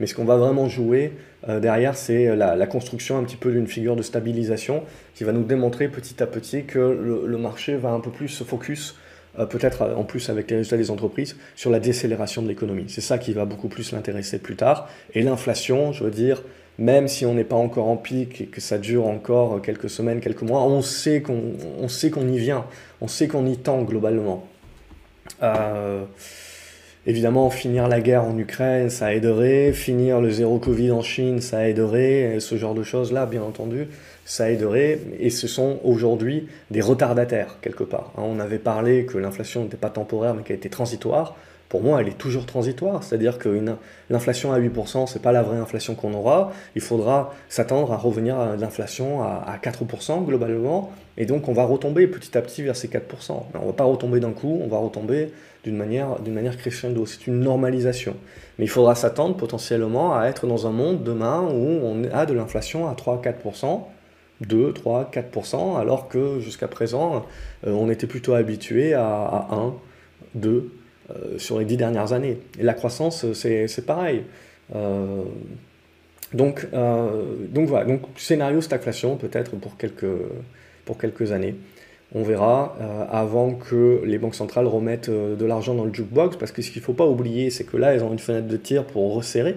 mais ce qu'on va vraiment jouer euh, derrière, c'est la, construction un petit peu d'une figure de stabilisation qui va nous démontrer petit à petit que le, marché va un peu plus se focus, euh, peut-être en plus avec les résultats des entreprises, sur la décélération de l'économie. C'est ça qui va beaucoup plus l'intéresser plus tard. Et l'inflation, je veux dire, même si on n'est pas encore en pic et que ça dure encore quelques semaines, quelques mois, on sait qu'on sait qu'on y vient, on sait qu'on y tend globalement. Euh, évidemment, finir la guerre en Ukraine, ça aiderait, finir le zéro Covid en Chine, ça aiderait, ce genre de choses-là, bien entendu, ça aiderait, et ce sont aujourd'hui des retardataires, quelque part. Hein, on avait parlé que l'inflation n'était pas temporaire, mais qu'elle était transitoire pour moi, elle est toujours transitoire. C'est-à-dire que l'inflation à 8%, ce n'est pas la vraie inflation qu'on aura. Il faudra s'attendre à revenir à l'inflation à, 4% globalement. Et donc, on va retomber petit à petit vers ces 4%. Mais on va pas retomber d'un coup, on va retomber d'une manière, manière crescendo. C'est une normalisation. Mais il faudra s'attendre potentiellement à être dans un monde demain où on a de l'inflation à 3-4%. 2, 3, 4%, alors que jusqu'à présent, euh, on était plutôt habitué à, à 1, 2, euh, sur les dix dernières années. Et la croissance, c'est pareil. Euh, donc, euh, donc voilà, donc scénario stagflation peut-être pour quelques, pour quelques années. On verra avant que les banques centrales remettent de l'argent dans le jukebox, parce que ce qu'il ne faut pas oublier, c'est que là, elles ont une fenêtre de tir pour resserrer,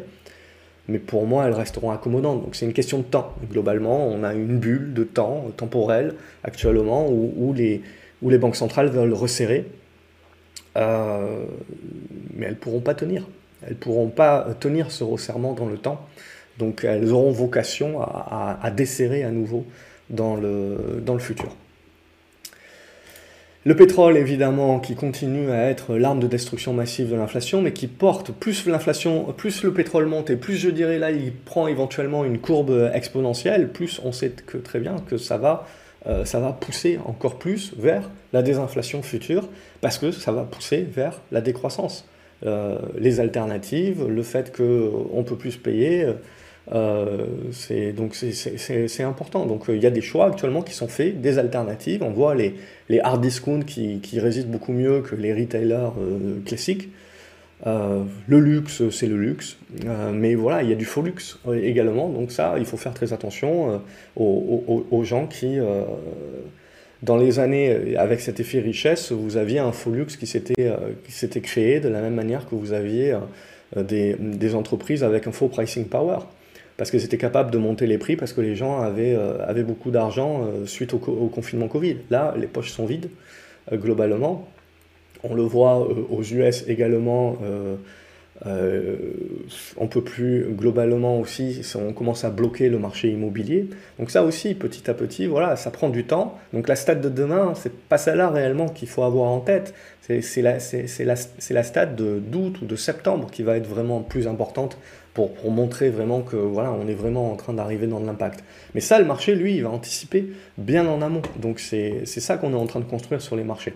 mais pour moi, elles resteront accommodantes. Donc c'est une question de temps. Globalement, on a une bulle de temps temporelle actuellement où, où, les, où les banques centrales veulent resserrer euh, mais elles ne pourront pas tenir. Elles ne pourront pas tenir ce resserrement dans le temps. Donc elles auront vocation à, desserrer à nouveau dans le, dans le futur. Le pétrole, évidemment, qui continue à être l'arme de destruction massive de l'inflation, mais qui porte plus l'inflation, plus le pétrole monte, et plus je dirais là, il prend éventuellement une courbe exponentielle, plus on sait très bien que ça va euh, ça va pousser encore plus vers la désinflation future, parce que ça va pousser vers la décroissance. Euh, les alternatives, le fait qu'on peut plus payer, euh, c'est donc important. Donc il y a des choix actuellement qui sont faits, des alternatives. On voit les, les hard discounts qui, qui résistent beaucoup mieux que les retailers classiques. Euh, le luxe, c'est le luxe, euh, mais voilà, il y a du faux luxe également, donc ça, il faut faire très attention euh, aux, gens qui, dans les années, avec cet effet richesse, vous aviez un faux luxe qui s'était créé de la même manière que vous aviez des, des, entreprises avec un faux pricing power, parce qu'elles étaient capables de monter les prix parce que les gens avaient, avaient beaucoup d'argent suite au, confinement Covid. Là, les poches sont vides, globalement. On le voit euh, aux US également. Euh, on peut plus globalement aussi, on commence à bloquer le marché immobilier. Donc ça aussi, petit à petit, voilà, ça prend du temps. Donc la stade de demain, c'est pas celle-là réellement qu'il faut avoir en tête. C'est la, la, la stade d'août ou de septembre qui va être vraiment plus importante pour, pour, montrer vraiment que voilà, on est vraiment en train d'arriver dans l'impact. Mais ça, le marché, lui, il va anticiper bien en amont. Donc c'est ça qu'on est en train de construire sur les marchés.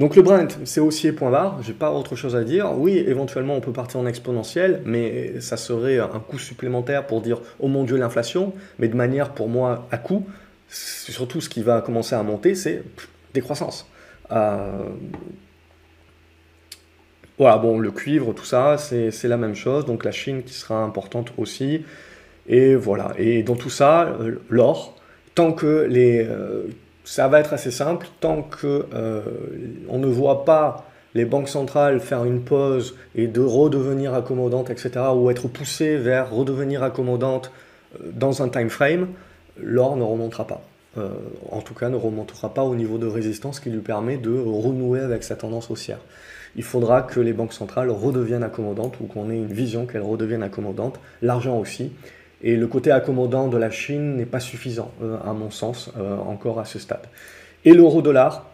Donc le Brent, c'est haussier point barre, j'ai pas autre chose à dire. Oui, éventuellement on peut partir en exponentiel, mais ça serait un coût supplémentaire pour dire oh mon dieu l'inflation, mais de manière pour moi à coup, surtout ce qui va commencer à monter, c'est décroissance. Euh, voilà, bon, le cuivre, tout ça, c'est la même chose, donc la Chine qui sera importante aussi. Et voilà, et dans tout ça, euh, l'or, tant que les... Euh, ça va être assez simple tant que euh, on ne voit pas les banques centrales faire une pause et de redevenir accommodantes, etc., ou être poussées vers redevenir accommodantes euh, dans un time frame, l'or ne remontera pas. Euh, en tout cas, ne remontera pas au niveau de résistance qui lui permet de renouer avec sa tendance haussière. Il faudra que les banques centrales redeviennent accommodantes ou qu'on ait une vision qu'elles redeviennent accommodantes, l'argent aussi, et le côté accommodant de la Chine n'est pas suffisant, euh, à mon sens, euh, encore à ce stade. Et l'euro-dollar,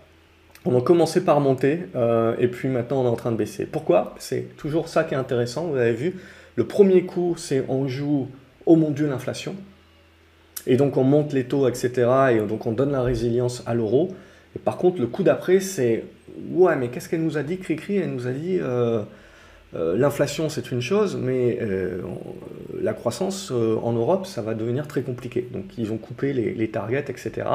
on a commencé par monter, euh, et puis maintenant on est en train de baisser. Pourquoi? C'est toujours ça qui est intéressant, vous avez vu. Le premier coup, c'est on joue au mon Dieu l'inflation, et donc on monte les taux, etc., et donc on donne la résilience à l'euro. Et par contre, le coup d'après, c'est ouais, mais qu'est-ce qu'elle nous a dit, Cricri Elle nous a dit l'inflation c'est une chose, mais la croissance en Europe ça va devenir très compliqué. Donc ils ont coupé les, targets, etc.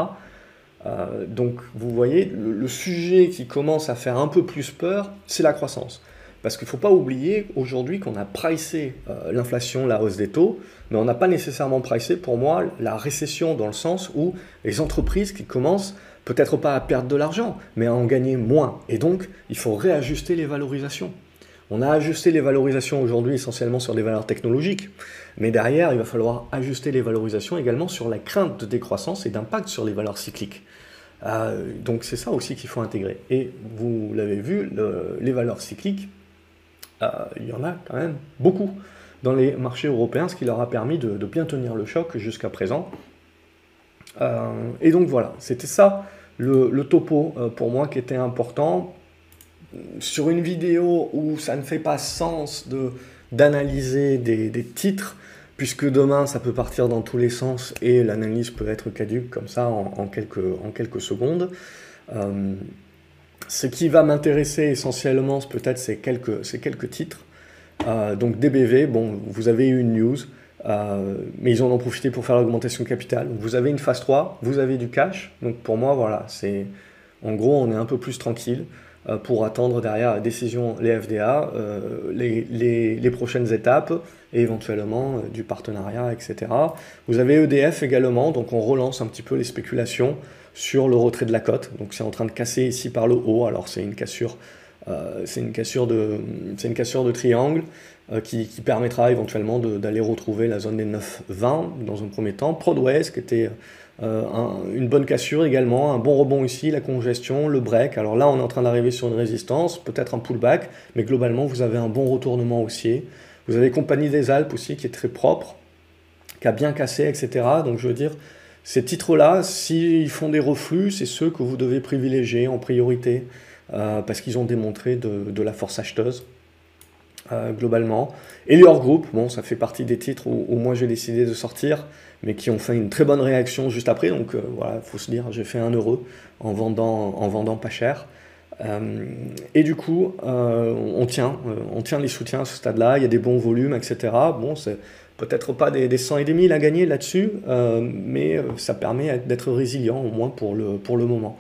donc vous voyez, le, sujet qui commence à faire un peu plus peur, c'est la croissance. Parce qu'il ne faut pas oublier aujourd'hui qu'on a pricé euh, l'inflation, la hausse des taux, mais on n'a pas nécessairement pricé pour moi la récession dans le sens où les entreprises qui commencent peut-être pas à perdre de l'argent, mais à en gagner moins. Et donc, il faut réajuster les valorisations. On a ajusté les valorisations aujourd'hui essentiellement sur des valeurs technologiques, mais derrière, il va falloir ajuster les valorisations également sur la crainte de décroissance et d'impact sur les valeurs cycliques. Euh, donc c'est ça aussi qu'il faut intégrer. Et vous l'avez vu, les valeurs cycliques, euh, il y en a quand même beaucoup dans les marchés européens, ce qui leur a permis de, bien tenir le choc jusqu'à présent. Euh, et donc voilà, c'était ça le, topo pour moi qui était important. Sur une vidéo où ça ne fait pas sens d'analyser des, titres, puisque demain ça peut partir dans tous les sens et l'analyse peut être caduque comme ça en, quelques, en quelques, secondes. Ce qui va m'intéresser essentiellement, peut-être, c'est quelques, quelques titres. Euh, donc DBV, bon, vous avez eu une news, euh, mais ils en ont profité pour faire l'augmentation capitale. vous avez une phase 3, vous avez du cash. Donc pour moi, voilà, c'est en gros, on est un peu plus tranquille euh, pour attendre derrière la décision, les FDA, les, les, les, prochaines étapes et éventuellement du partenariat, etc. Vous avez EDF également, donc on relance un petit peu les spéculations sur le retrait de la cote. Donc c'est en train de casser ici par le haut. Alors c'est une cassure, euh, c'est une de, une cassure de triangle euh, qui, permettra éventuellement d'aller retrouver la zone des 9,20 dans un premier temps. Qui était euh, une bonne cassure également, un bon rebond ici, la congestion, le break. Alors là on est en train d'arriver sur une résistance, peut-être un pullback, mais globalement vous avez un bon retournement haussier. Vous avez Compagnie des Alpes aussi qui est très propre, qui a bien cassé, etc. Donc je veux dire, ces titres-là, s'ils font des reflux, c'est ceux que vous devez privilégier en priorité euh, parce qu'ils ont démontré de, la force acheteuse euh, globalement. Et leur groupe, bon, ça fait partie des titres où, moi j'ai décidé de sortir, mais qui ont fait une très bonne réaction juste après. Donc euh, voilà, il faut se dire, j'ai fait un euro en vendant, en vendant pas cher. et du coup, on, tient, on tient les soutiens à ce stade-là, il y a des bons volumes, etc. Bon, c'est peut-être pas des, des 100 et des 1000 à gagner là-dessus, euh, mais euh, ça permet d'être résilient au moins pour le, pour le moment.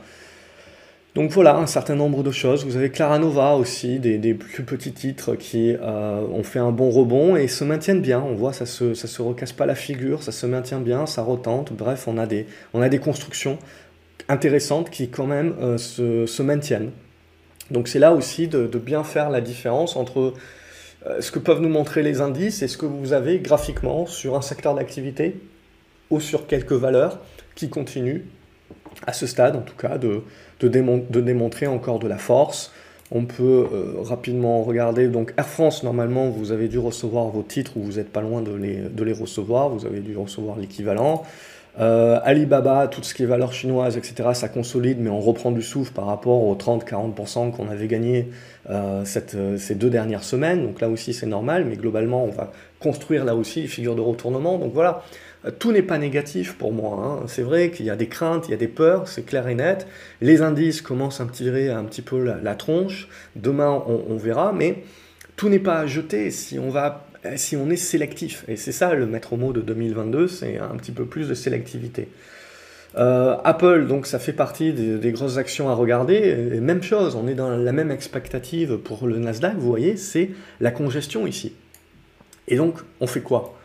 Donc voilà, un certain nombre de choses. Vous avez Claranova aussi, des, plus petits titres qui euh, ont fait un bon rebond et se maintiennent bien. On voit, ça se, se recasse pas la figure, ça se maintient bien, ça retente. Bref, on a des, constructions intéressantes qui quand même se, se, maintiennent. Donc c'est là aussi de, de, bien faire la différence entre euh, ce que peuvent nous montrer les indices et ce que vous avez graphiquement sur un secteur d'activité ou sur quelques valeurs qui continuent, à ce stade en tout cas, de, démontrer encore de la force. On peut euh, rapidement regarder, donc Air France, normalement, vous avez dû recevoir vos titres ou vous n'êtes pas loin de les recevoir, vous avez dû recevoir l'équivalent. Euh, Alibaba, tout ce qui est valeur chinoise, etc., ça consolide, mais on reprend du souffle par rapport aux 30-40% qu'on avait gagné euh, euh, ces deux dernières semaines. Donc là aussi, c'est normal, mais globalement, on va construire là aussi les figures de retournement. Donc voilà, tout n'est pas négatif pour moi. Hein. C'est vrai qu'il y a des craintes, il y a des peurs, c'est clair et net. Les indices commencent à me tirer un petit peu la, tronche. Demain, on, on verra, mais tout n'est pas à jeter si on va si on est sélectif. Et c'est ça le maître mot de 2022, c'est un petit peu plus de sélectivité. Euh, Apple, donc ça fait partie des, grosses actions à regarder. même chose, on est dans la même expectative pour le Nasdaq, vous voyez, c'est la congestion ici. Et donc, on fait quoi?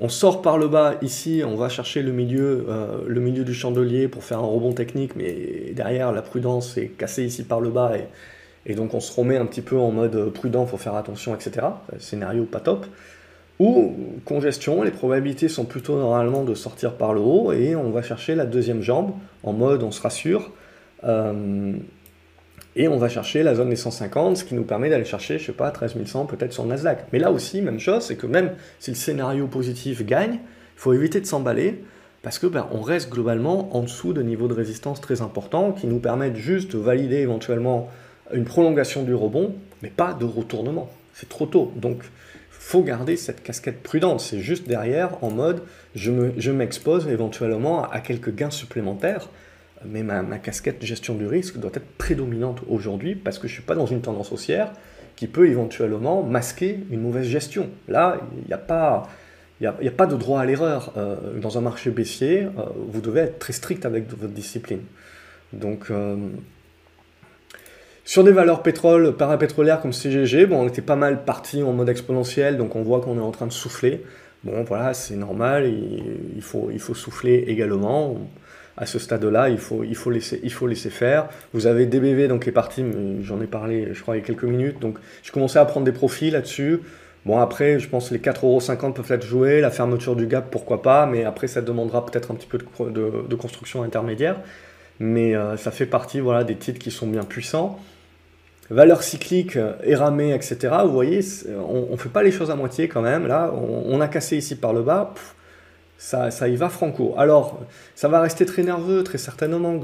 On sort par le bas ici, on va chercher le milieu, euh, le milieu du chandelier pour faire un rebond technique, mais derrière, la prudence est cassée ici par le bas et, et donc on se remet un petit peu en mode prudent, faut faire attention, etc. Scénario pas top. Ou congestion, les probabilités sont plutôt normalement de sortir par le haut et on va chercher la deuxième jambe en mode on se rassure. Euh, et on va chercher la zone des 150, ce qui nous permet d'aller chercher, je sais pas, 13 100 peut-être sur Nasdaq. Mais là aussi, même chose, c'est que même si le scénario positif gagne, il faut éviter de s'emballer parce que ben, on reste globalement en dessous de niveaux de résistance très importants qui nous permettent juste de valider éventuellement une prolongation du rebond, mais pas de retournement. C'est trop tôt. Donc, faut garder cette casquette prudente. C'est juste derrière, en mode, je m'expose éventuellement à quelques gains supplémentaires mais ma, ma, casquette gestion du risque doit être prédominante aujourd'hui parce que je ne suis pas dans une tendance haussière qui peut éventuellement masquer une mauvaise gestion. Là, il n'y a pas... Il a, pas de droit à l'erreur. Euh, dans un marché baissier, euh, vous devez être très strict avec votre discipline. Donc, euh, sur des valeurs pétrole, parapétrolières comme CGG, bon, on était pas mal parti en mode exponentiel, donc on voit qu'on est en train de souffler. Bon, voilà, c'est normal, il, faut, souffler également à ce stade-là, il faut, laisser, faire. Vous avez DBV donc, qui est parti, j'en ai parlé, je crois, il y a quelques minutes. Donc, je commençais à prendre des profils là-dessus. Bon, après, je pense que les 4,50€ peuvent être joués, la fermeture du gap, pourquoi pas, mais après, ça demandera peut-être un petit peu de construction intermédiaire. Mais euh, ça fait partie voilà, des titres qui sont bien puissants. Valeur cyclique, éramée, etc. Vous voyez, on ne fait pas les choses à moitié quand même. Là, on, a cassé ici par le bas. Ça, ça, y va franco. Alors, ça va rester très nerveux, très certainement,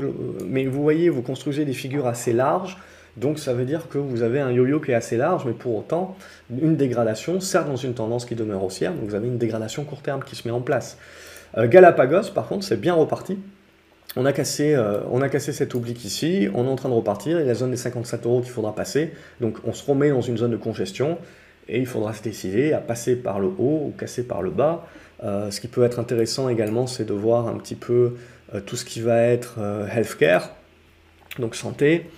mais vous voyez, vous construisez des figures assez larges, donc ça veut dire que vous avez un yo-yo qui est assez large, mais pour autant, une dégradation, certes dans une tendance qui demeure haussière, donc vous avez une dégradation court terme qui se met en place. Euh, Galapagos, par contre, c'est bien reparti. On a, cassé, euh, on a cassé cet oblique ici, on est en train de repartir, il la zone des 57 euros qu'il faudra passer, donc on se remet dans une zone de congestion, et il faudra se décider à passer par le haut ou casser par le bas. Euh, ce qui peut être intéressant également, c'est de voir un petit peu euh, tout ce qui va être healthcare, donc santé.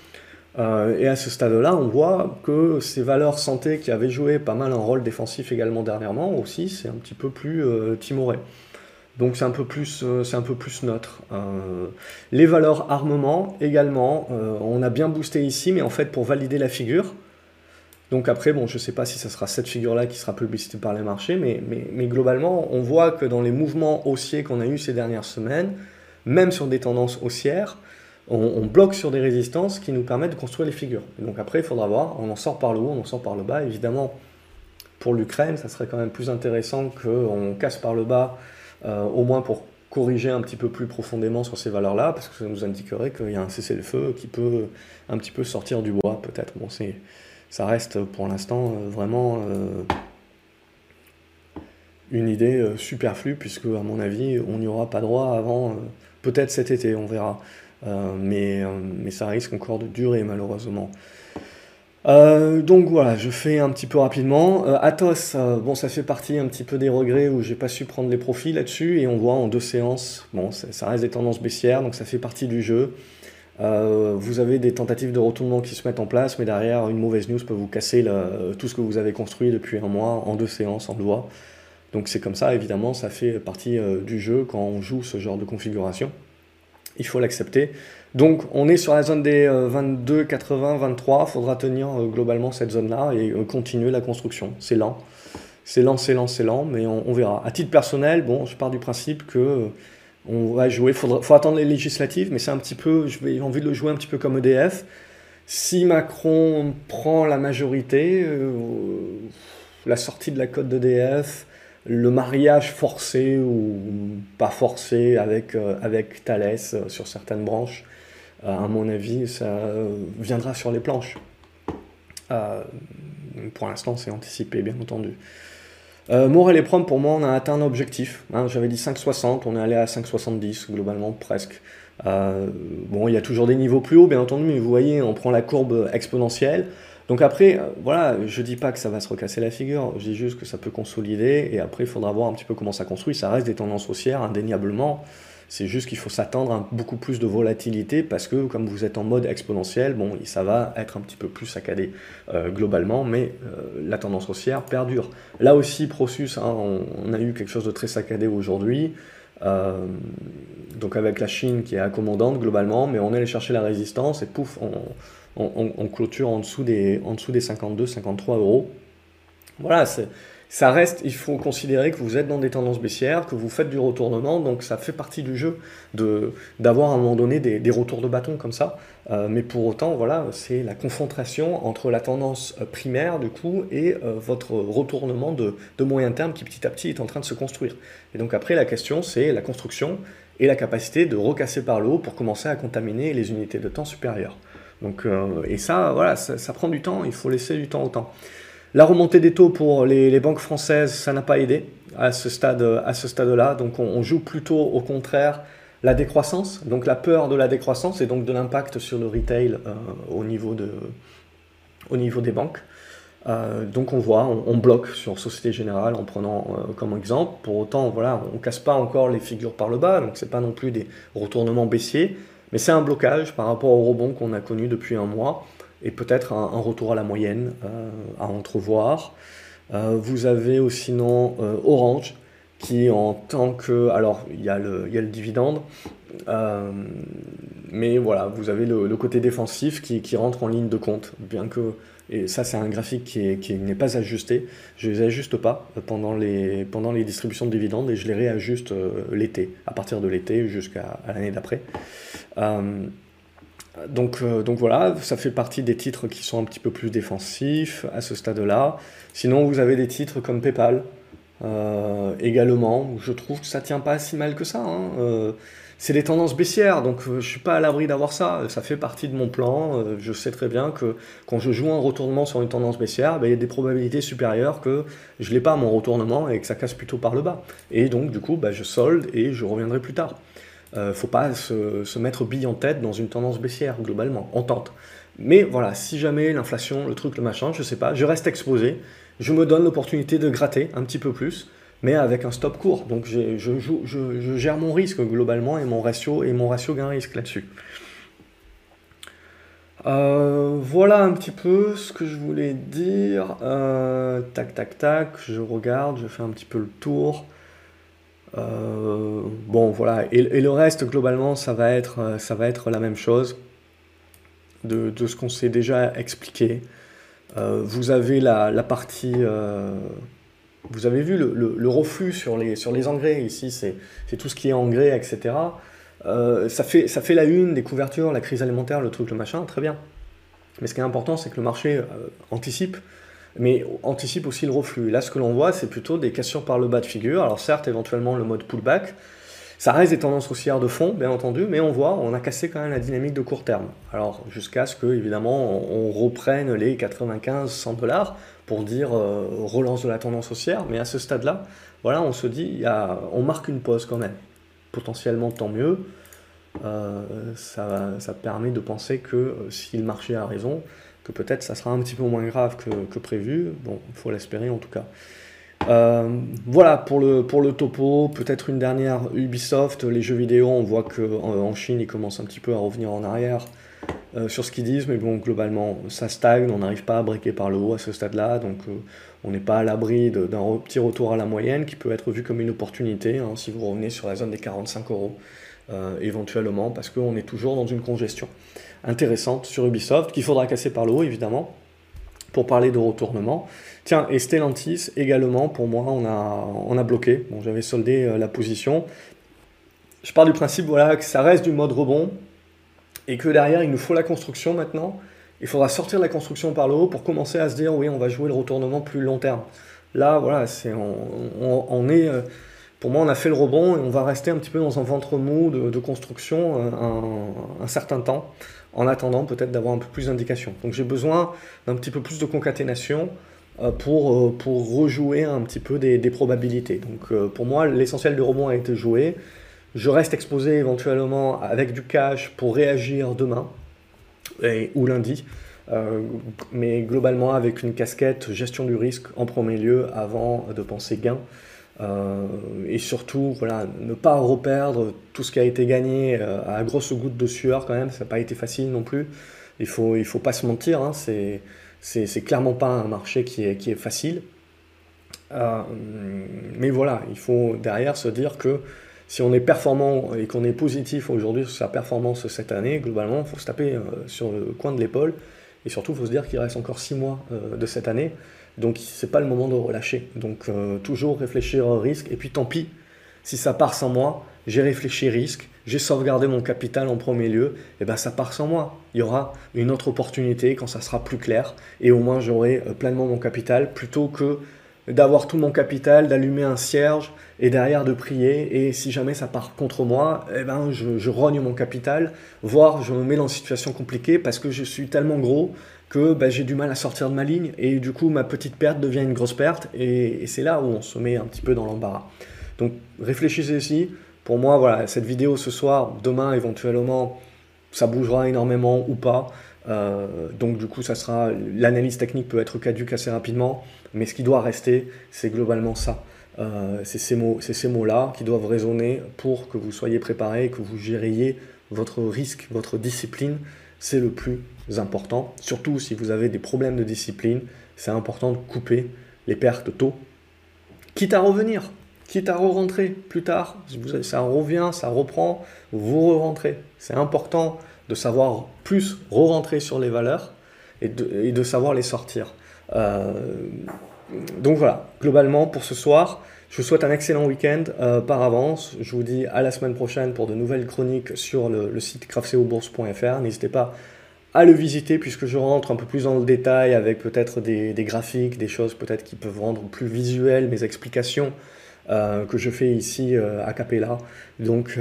et à ce stade-là, on voit que ces valeurs santé qui avaient joué pas mal un rôle défensif également dernièrement, aussi, c'est un petit peu plus timoré. Donc c'est un peu plus, c'est un peu plus neutre. les valeurs armement également, on a bien boosté ici, mais en fait pour valider la figure, donc après, bon, je ne sais pas si ce sera cette figure-là qui sera publicitée par les marchés, mais, mais, globalement, on voit que dans les mouvements haussiers qu'on a eu ces dernières semaines, même sur des tendances haussières, on, bloque sur des résistances qui nous permettent de construire les figures. donc après, il faudra voir, on en sort par le haut, on en sort par le bas. Évidemment, pour l'Ukraine, ça serait quand même plus intéressant qu'on casse par le bas, euh, au moins pour corriger un petit peu plus profondément sur ces valeurs-là, parce que ça nous indiquerait qu'il y a un cessez-le-feu qui peut un petit peu sortir du bois, peut-être. Ça reste pour l'instant euh, vraiment euh, une idée superflue, puisque à mon avis, on n'y aura pas droit avant peut-être cet été, on verra. mais, mais ça risque encore de durer malheureusement. Donc voilà, je fais un petit peu rapidement. Athos, bon, ça fait partie un petit peu des regrets où j'ai pas su prendre les profits là-dessus et on voit en deux séances, bon, ça, reste des tendances baissières, donc ça fait partie du jeu. Euh, vous avez des tentatives de retournement qui se mettent en place, mais derrière, une mauvaise news peut vous casser tout ce que vous avez construit depuis un mois en deux séances, en doigt. Donc c'est comme ça, évidemment, ça fait partie euh, du jeu quand on joue ce genre de configuration. Il faut l'accepter. Donc on est sur la zone des 22, 80, 23. Il faudra tenir euh, globalement cette zone-là et continuer la construction. C'est lent. C'est lent, c'est lent, c'est lent, mais on, verra. À titre personnel, bon, je pars du principe que on va jouer, il faut attendre les législatives, mais c'est un petit peu, j'ai envie de le jouer un petit peu comme EDF. Si Macron prend la majorité, euh, la sortie de la cote d'EDF, le mariage forcé ou pas forcé avec, euh, avec Thales euh, sur certaines branches, à mon avis, ça viendra sur les planches. pour l'instant, c'est anticipé, bien entendu. Euh, Morel et Prom, pour moi, on a atteint un objectif. Hein. J'avais dit 5,60, on est allé à 5,70 globalement, presque. Euh, bon, il y a toujours des niveaux plus hauts, bien entendu, mais vous voyez, on prend la courbe exponentielle. Donc après, euh, voilà, je dis pas que ça va se recasser la figure, je dis juste que ça peut consolider, et après, il faudra voir un petit peu comment ça construit. Ça reste des tendances haussières, indéniablement. C'est juste qu'il faut s'attendre à beaucoup plus de volatilité parce que comme vous êtes en mode exponentiel, bon, ça va être un petit peu plus saccadé euh, globalement, mais euh, la tendance haussière perdure. Là aussi, Prosus, hein, on, a eu quelque chose de très saccadé aujourd'hui. Donc avec la Chine qui est accommodante globalement, mais on est allé chercher la résistance et pouf, on, clôture en dessous des, en dessous des 52, 53 euros. Voilà, ça reste, il faut considérer que vous êtes dans des tendances baissières, que vous faites du retournement, donc ça fait partie du jeu d'avoir à un moment donné des, des, retours de bâton comme ça. Euh, mais pour autant, voilà, c'est la confrontation entre la tendance euh, primaire du coup et euh, votre retournement de, de, moyen terme qui petit à petit est en train de se construire. Et donc après, la question, c'est la construction et la capacité de recasser par le haut pour commencer à contaminer les unités de temps supérieures. Donc, et ça, voilà, ça, prend du temps, il faut laisser du temps au temps. La remontée des taux pour les, banques françaises, ça n'a pas aidé à ce ce stade-là. Donc on, joue plutôt au contraire la décroissance, donc la peur de la décroissance et donc de l'impact sur le retail au, niveau de, au niveau des banques. Euh, donc on voit, on, bloque sur Société Générale en prenant euh, comme exemple. Pour autant, voilà, on casse pas encore les figures par le bas, donc c'est pas non plus des retournements baissiers, mais c'est un blocage par rapport au rebond qu'on a connu depuis un mois et peut-être un, retour à la moyenne euh, à entrevoir. vous avez aussi sinon Orange qui en tant que... Alors, il y a le, y a le dividende, mais voilà, vous avez le, côté défensif qui, qui, rentre en ligne de compte, bien que et ça, c'est un graphique qui, n'est pas ajusté. Je les ajuste pas pendant les, pendant les distributions de dividendes et je les réajuste euh, l'été, à partir de l'été jusqu'à l'année d'après. Euh, donc, euh, donc voilà, ça fait partie des titres qui sont un petit peu plus défensifs à ce stade-là. Sinon, vous avez des titres comme PayPal également, où je trouve que ça tient pas si mal que ça. Hein c'est des tendances baissières, donc euh, je suis pas à l'abri d'avoir ça. Ça fait partie de mon plan. Euh, je sais très bien que quand je joue un retournement sur une tendance baissière, ben, il y a des probabilités supérieures que je l'ai pas mon retournement et que ça casse plutôt par le bas. Et donc du coup, ben, je solde et je reviendrai plus tard. Euh, faut pas se, mettre bille en tête dans une tendance baissière globalement. On tente. Mais voilà, si jamais l'inflation, le truc, le machin, je sais pas, je reste exposé. Je me donne l'opportunité de gratter un petit peu plus mais avec un stop court. Donc je, je, gère mon risque globalement et mon ratio, et mon ratio gain-risque là-dessus. Euh, voilà un petit peu ce que je voulais dire. Euh, tac, tac, tac, je regarde, je fais un petit peu le tour. Euh, bon, voilà. Et, le reste, globalement, ça va être, ça va être la même chose de, de ce qu'on s'est déjà expliqué. vous avez la, la partie vous avez vu le, reflux sur les, sur les engrais, ici c'est tout ce qui est engrais, etc. Euh, ça, fait, ça fait la une des couvertures, la crise alimentaire, le truc, le machin, très bien. Mais ce qui est important, c'est que le marché euh, anticipe, mais anticipe aussi le reflux. Là, ce que l'on voit, c'est plutôt des cassures par le bas de figure. Alors certes, éventuellement le mode pullback, ça reste des tendances haussières de fond, bien entendu, mais on voit, on a cassé quand même la dynamique de court terme. Alors jusqu'à ce que, évidemment, on, reprenne les 95-100 dollars pour dire euh, relance de la tendance haussière, mais à ce stade-là, voilà, on se dit, on marque une pause quand même. Potentiellement, tant mieux. Euh, ça, ça, permet de penser que euh, si le marché a raison, que peut-être ça sera un petit peu moins grave que, que prévu. Bon, il faut l'espérer en tout cas. Voilà pour le, pour le topo, peut-être une dernière Ubisoft, les jeux vidéo, on voit qu'en en Chine ils commencent un petit peu à revenir en arrière. Euh, sur ce qu'ils disent, mais bon, globalement, ça stagne, on n'arrive pas à briquer par le haut à ce stade-là, donc euh, on n'est pas à l'abri d'un petit retour à la moyenne qui peut être vu comme une opportunité, hein, si vous revenez sur la zone des 45 euros, euh, éventuellement, parce qu'on est toujours dans une congestion intéressante sur Ubisoft, qu'il faudra casser par le haut, évidemment, pour parler de retournement. Tiens, et Stellantis, également, pour moi, on a, on a bloqué, bon, j'avais soldé la position, je pars du principe voilà, que ça reste du mode rebond, et que derrière, il nous faut la construction maintenant. Il faudra sortir la construction par le haut pour commencer à se dire, oui, on va jouer le retournement plus long terme. Là, voilà, c'est, on, est, euh, pour moi, on a fait le rebond et on va rester un petit peu dans un ventre mou de, construction euh, un, certain temps, en attendant peut-être d'avoir un peu plus d'indications. Donc j'ai besoin d'un petit peu plus de concaténation euh, pour, pour rejouer un petit peu des, des probabilités. Donc pour moi, l'essentiel du rebond a été joué. Je reste exposé éventuellement avec du cash pour réagir demain ou lundi. Euh, mais globalement avec une casquette gestion du risque en premier lieu avant de penser gain. Euh, et surtout, voilà, ne pas reperdre tout ce qui a été gagné euh, à grosse goutte de sueur quand même, ça n'a pas été facile non plus. Il faut, il faut pas se mentir, hein, c'est, c'est, clairement pas un marché qui est, facile. mais voilà, il faut derrière se dire que si on est performant et qu'on est positif aujourd'hui sur sa performance cette année, globalement, il faut se taper euh, sur le coin de l'épaule. Et surtout, il faut se dire qu'il reste encore 6 mois euh, de cette année. Donc, ce n'est pas le moment de relâcher. Donc, euh, toujours réfléchir au risque. Et puis, tant pis, si ça part sans moi, j'ai réfléchi risque, j'ai sauvegardé mon capital en premier lieu, et ben ça part sans moi. Il y aura une autre opportunité quand ça sera plus clair. Et au moins, j'aurai pleinement mon capital plutôt que d'avoir tout mon capital, d'allumer un cierge et derrière de prier. Et si jamais ça part contre moi, eh ben je, rogne mon capital, voire je me mets dans une situation compliquée parce que je suis tellement gros que ben, j'ai du mal à sortir de ma ligne et du coup ma petite perte devient une grosse perte et, c'est là où on se met un petit peu dans l'embarras. Donc réfléchissez ici, Pour moi, voilà, cette vidéo ce soir, demain éventuellement, ça bougera énormément ou pas. Euh, donc du coup, ça sera l'analyse technique peut être caduque assez rapidement, mais ce qui doit rester, c'est globalement ça. Euh, c'est ces mots-là qui doivent résonner pour que vous soyez préparé, que vous gériez votre risque, votre discipline. C'est le plus important. Surtout si vous avez des problèmes de discipline, c'est important de couper les pertes tôt, quitte à revenir, quitte à re-rentrer plus tard. Ça revient, ça reprend, vous re-rentrez. C'est important de savoir plus re-rentrer sur les valeurs et de, savoir les sortir. Euh, donc voilà, globalement pour ce soir, je vous souhaite un excellent week-end euh, par avance. Je vous dis à la semaine prochaine pour de nouvelles chroniques sur le, site craftceobourse.fr. N'hésitez pas à le visiter puisque je rentre un peu plus dans le détail avec peut-être des, graphiques, des choses peut-être qui peuvent rendre plus visuelles mes explications que je fais ici à Capella. Donc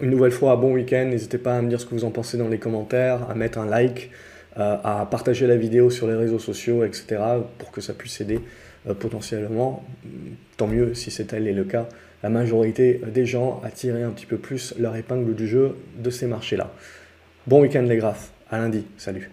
une nouvelle fois, bon week-end. N'hésitez pas à me dire ce que vous en pensez dans les commentaires, à mettre un like, euh, à partager la vidéo sur les réseaux sociaux, etc. pour que ça puisse aider euh, potentiellement, tant mieux si c'est tel est le cas, la majorité des gens à tirer un petit peu plus leur épingle du jeu de ces marchés-là. Bon week-end les graphes, à lundi, salut